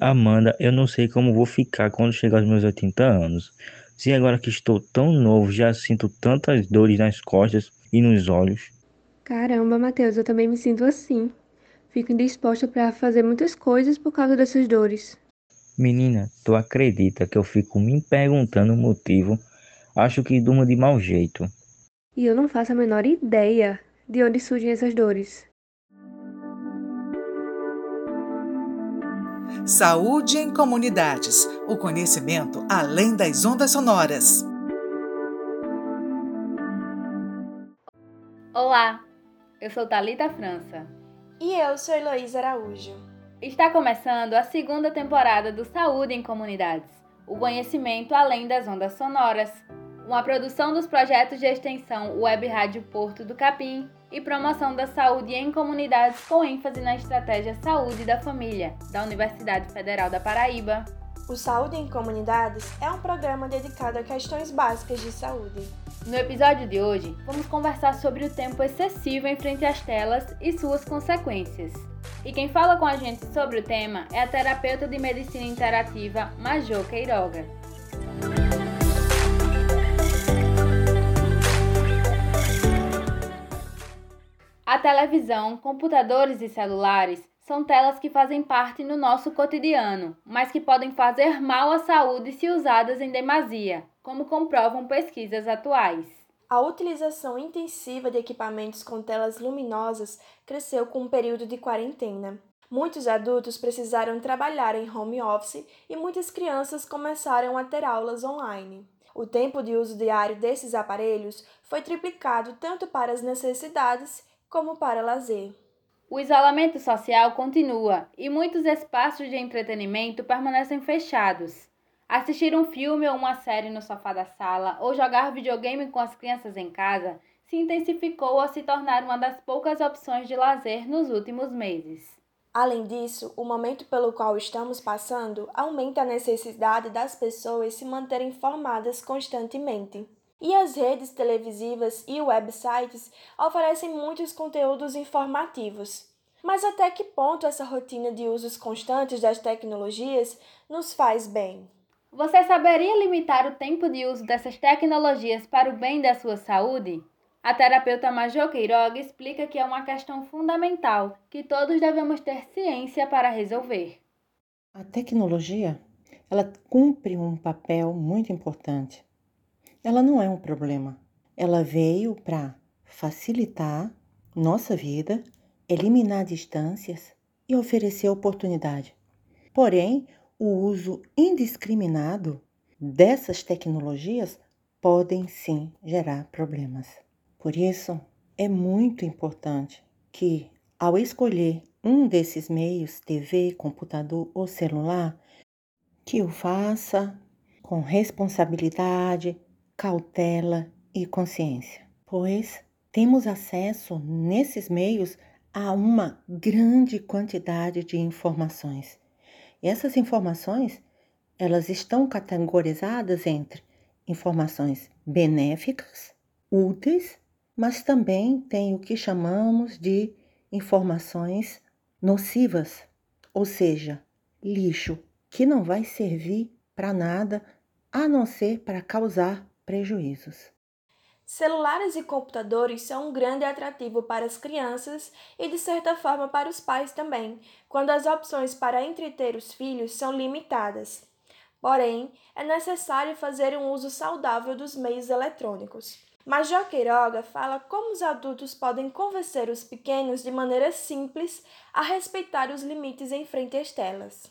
Amanda, eu não sei como vou ficar quando chegar aos meus 80 anos. Se agora que estou tão novo já sinto tantas dores nas costas e nos olhos. Caramba, Matheus, eu também me sinto assim. Fico indisposta para fazer muitas coisas por causa dessas dores. Menina, tu acredita que eu fico me perguntando o motivo? Acho que durmo de mau jeito. E eu não faço a menor ideia de onde surgem essas dores. Saúde em comunidades. O conhecimento além das ondas sonoras. Olá, eu sou Talita França. E eu sou Heloísa Araújo. Está começando a segunda temporada do Saúde em Comunidades. O conhecimento além das ondas sonoras. Uma produção dos projetos de extensão Web Rádio Porto do Capim e promoção da saúde em comunidades com ênfase na estratégia Saúde da Família, da Universidade Federal da Paraíba. O Saúde em Comunidades é um programa dedicado a questões básicas de saúde. No episódio de hoje, vamos conversar sobre o tempo excessivo em frente às telas e suas consequências. E quem fala com a gente sobre o tema é a terapeuta de medicina interativa Major Queiroga. Televisão, computadores e celulares são telas que fazem parte no nosso cotidiano, mas que podem fazer mal à saúde se usadas em demasia, como comprovam pesquisas atuais. A utilização intensiva de equipamentos com telas luminosas cresceu com o período de quarentena. Muitos adultos precisaram trabalhar em home office e muitas crianças começaram a ter aulas online. O tempo de uso diário desses aparelhos foi triplicado tanto para as necessidades como para lazer. O isolamento social continua e muitos espaços de entretenimento permanecem fechados. Assistir um filme ou uma série no sofá da sala ou jogar videogame com as crianças em casa se intensificou a se tornar uma das poucas opções de lazer nos últimos meses. Além disso, o momento pelo qual estamos passando aumenta a necessidade das pessoas se manterem informadas constantemente. E as redes televisivas e websites oferecem muitos conteúdos informativos. Mas até que ponto essa rotina de usos constantes das tecnologias nos faz bem? Você saberia limitar o tempo de uso dessas tecnologias para o bem da sua saúde? A terapeuta Major Queiroga explica que é uma questão fundamental que todos devemos ter ciência para resolver. A tecnologia, ela cumpre um papel muito importante ela não é um problema. Ela veio para facilitar nossa vida, eliminar distâncias e oferecer oportunidade. Porém, o uso indiscriminado dessas tecnologias podem sim gerar problemas. Por isso, é muito importante que, ao escolher um desses meios, TV, computador ou celular, que o faça com responsabilidade, cautela e consciência, pois temos acesso nesses meios a uma grande quantidade de informações. E essas informações, elas estão categorizadas entre informações benéficas, úteis, mas também tem o que chamamos de informações nocivas, ou seja, lixo que não vai servir para nada a não ser para causar prejuízos. Celulares e computadores são um grande atrativo para as crianças e, de certa forma, para os pais também, quando as opções para entreter os filhos são limitadas. Porém, é necessário fazer um uso saudável dos meios eletrônicos. Major Queiroga fala como os adultos podem convencer os pequenos de maneira simples a respeitar os limites em frente às telas.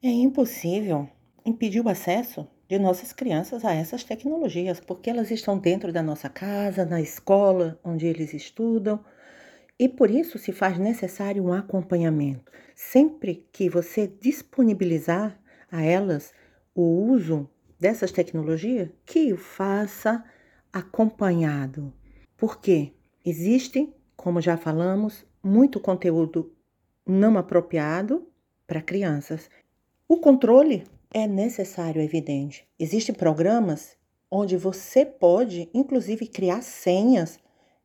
É impossível impedir o acesso de nossas crianças a essas tecnologias, porque elas estão dentro da nossa casa, na escola onde eles estudam, e por isso se faz necessário um acompanhamento. Sempre que você disponibilizar a elas o uso dessas tecnologias, que o faça acompanhado. Porque existe, como já falamos, muito conteúdo não apropriado para crianças. O controle é necessário, é evidente. Existem programas onde você pode, inclusive, criar senhas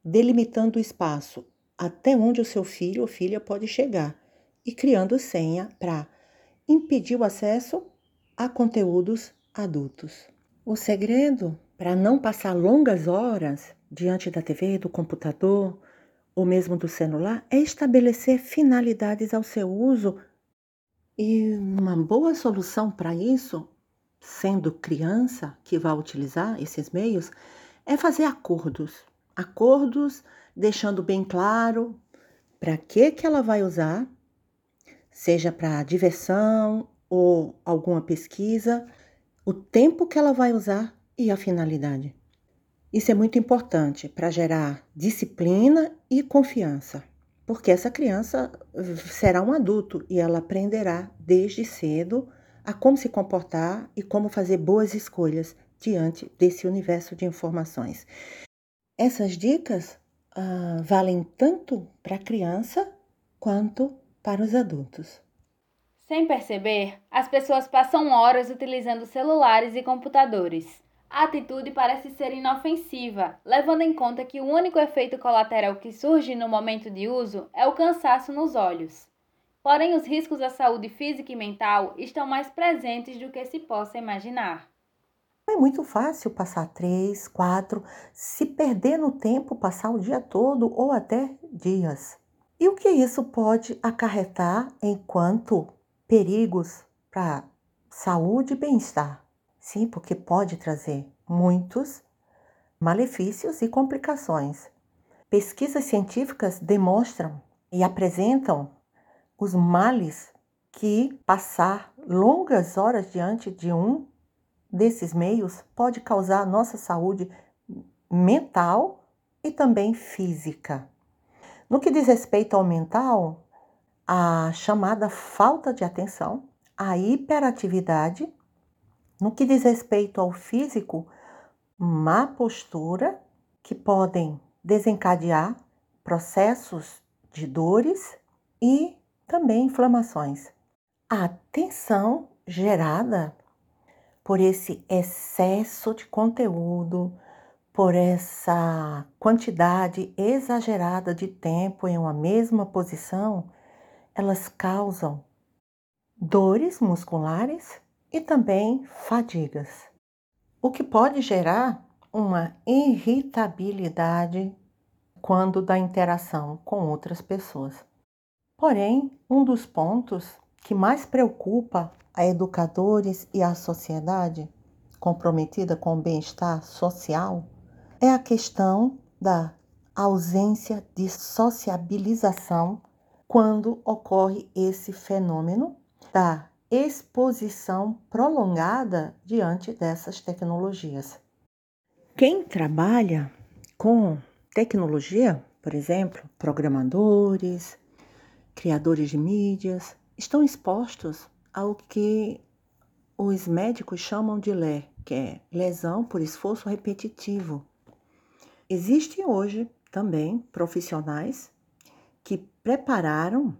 delimitando o espaço até onde o seu filho ou filha pode chegar e criando senha para impedir o acesso a conteúdos adultos. O segredo para não passar longas horas diante da TV, do computador ou mesmo do celular é estabelecer finalidades ao seu uso. E uma boa solução para isso, sendo criança que vai utilizar esses meios, é fazer acordos. Acordos deixando bem claro para que que ela vai usar, seja para diversão ou alguma pesquisa, o tempo que ela vai usar e a finalidade. Isso é muito importante para gerar disciplina e confiança, porque essa criança será um adulto e ela aprenderá desde cedo a como se comportar e como fazer boas escolhas diante desse universo de informações. Essas dicas uh, valem tanto para a criança quanto para os adultos. Sem perceber, as pessoas passam horas utilizando celulares e computadores. A atitude parece ser inofensiva, levando em conta que o único efeito colateral que surge no momento de uso é o cansaço nos olhos. Porém, os riscos à saúde física e mental estão mais presentes do que se possa imaginar. É muito fácil passar três, quatro, se perder no tempo, passar o dia todo ou até dias. E o que isso pode acarretar enquanto perigos para saúde e bem-estar? Sim, porque pode trazer muitos malefícios e complicações. Pesquisas científicas demonstram e apresentam os males que passar longas horas diante de um desses meios pode causar a nossa saúde mental e também física. No que diz respeito ao mental, a chamada falta de atenção, a hiperatividade. No que diz respeito ao físico, má postura, que podem desencadear processos de dores e também inflamações. A tensão gerada por esse excesso de conteúdo, por essa quantidade exagerada de tempo em uma mesma posição, elas causam dores musculares e também fadigas, o que pode gerar uma irritabilidade quando da interação com outras pessoas. Porém, um dos pontos que mais preocupa a educadores e a sociedade comprometida com o bem-estar social é a questão da ausência de sociabilização quando ocorre esse fenômeno da exposição prolongada diante dessas tecnologias. Quem trabalha com tecnologia, por exemplo, programadores, criadores de mídias, estão expostos ao que os médicos chamam de LE, que é lesão por esforço repetitivo. Existem hoje também profissionais que prepararam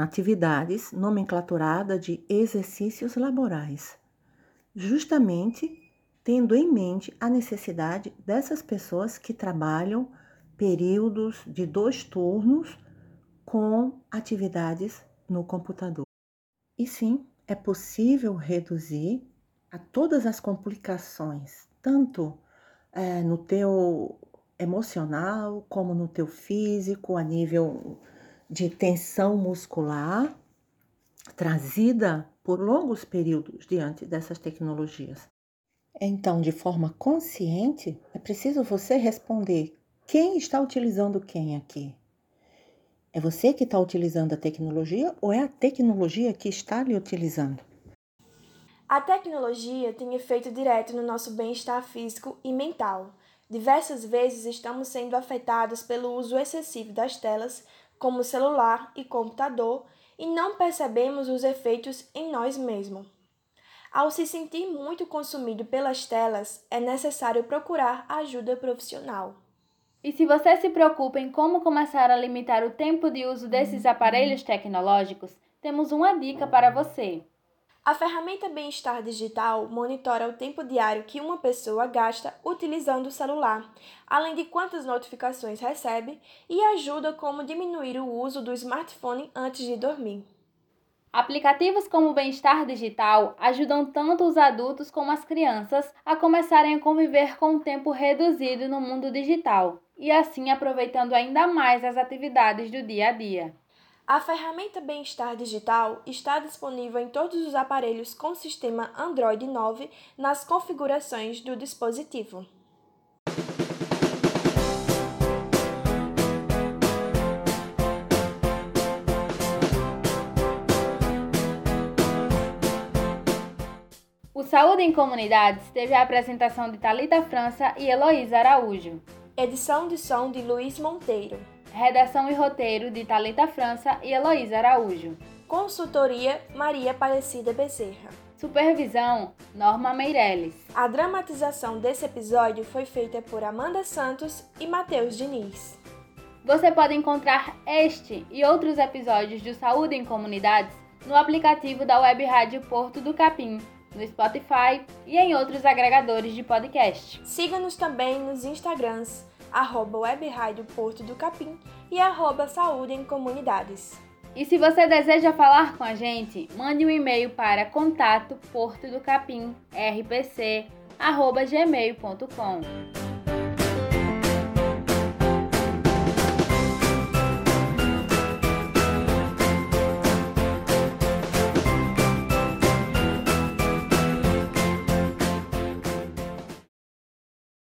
atividades nomenclaturada de exercícios laborais, justamente tendo em mente a necessidade dessas pessoas que trabalham períodos de dois turnos com atividades no computador. E sim, é possível reduzir a todas as complicações, tanto é, no teu emocional como no teu físico, a nível de tensão muscular, trazida por longos períodos diante dessas tecnologias. Então, de forma consciente, é preciso você responder quem está utilizando quem aqui. É você que está utilizando a tecnologia ou é a tecnologia que está lhe utilizando? A tecnologia tem efeito direto no nosso bem-estar físico e mental. Diversas vezes estamos sendo afetados pelo uso excessivo das telas, como celular e computador, e não percebemos os efeitos em nós mesmos. Ao se sentir muito consumido pelas telas, é necessário procurar ajuda profissional. E se você se preocupa em como começar a limitar o tempo de uso desses aparelhos tecnológicos, temos uma dica para você. A ferramenta Bem-Estar Digital monitora o tempo diário que uma pessoa gasta utilizando o celular, além de quantas notificações recebe, e ajuda como diminuir o uso do smartphone antes de dormir. Aplicativos como o Bem-Estar Digital ajudam tanto os adultos como as crianças a começarem a conviver com um tempo reduzido no mundo digital e assim aproveitando ainda mais as atividades do dia a dia. A ferramenta Bem-Estar Digital está disponível em todos os aparelhos com sistema Android 9 nas configurações do dispositivo. O Saúde em Comunidades teve a apresentação de Talita França e Heloísa Araújo. Edição de som de Luiz Monteiro. Redação e roteiro de Talita França e Heloísa Araújo. Consultoria Maria Aparecida Bezerra. Supervisão Norma Meirelles. A dramatização desse episódio foi feita por Amanda Santos e Matheus Diniz. Você pode encontrar este e outros episódios do Saúde em Comunidades no aplicativo da Web Rádio Porto do Capim no Spotify e em outros agregadores de podcast. Siga-nos também nos Instagrams, arroba Web Rádio Porto do Capim e arroba Saúde em Comunidades. E se você deseja falar com a gente, mande um e-mail para contato porto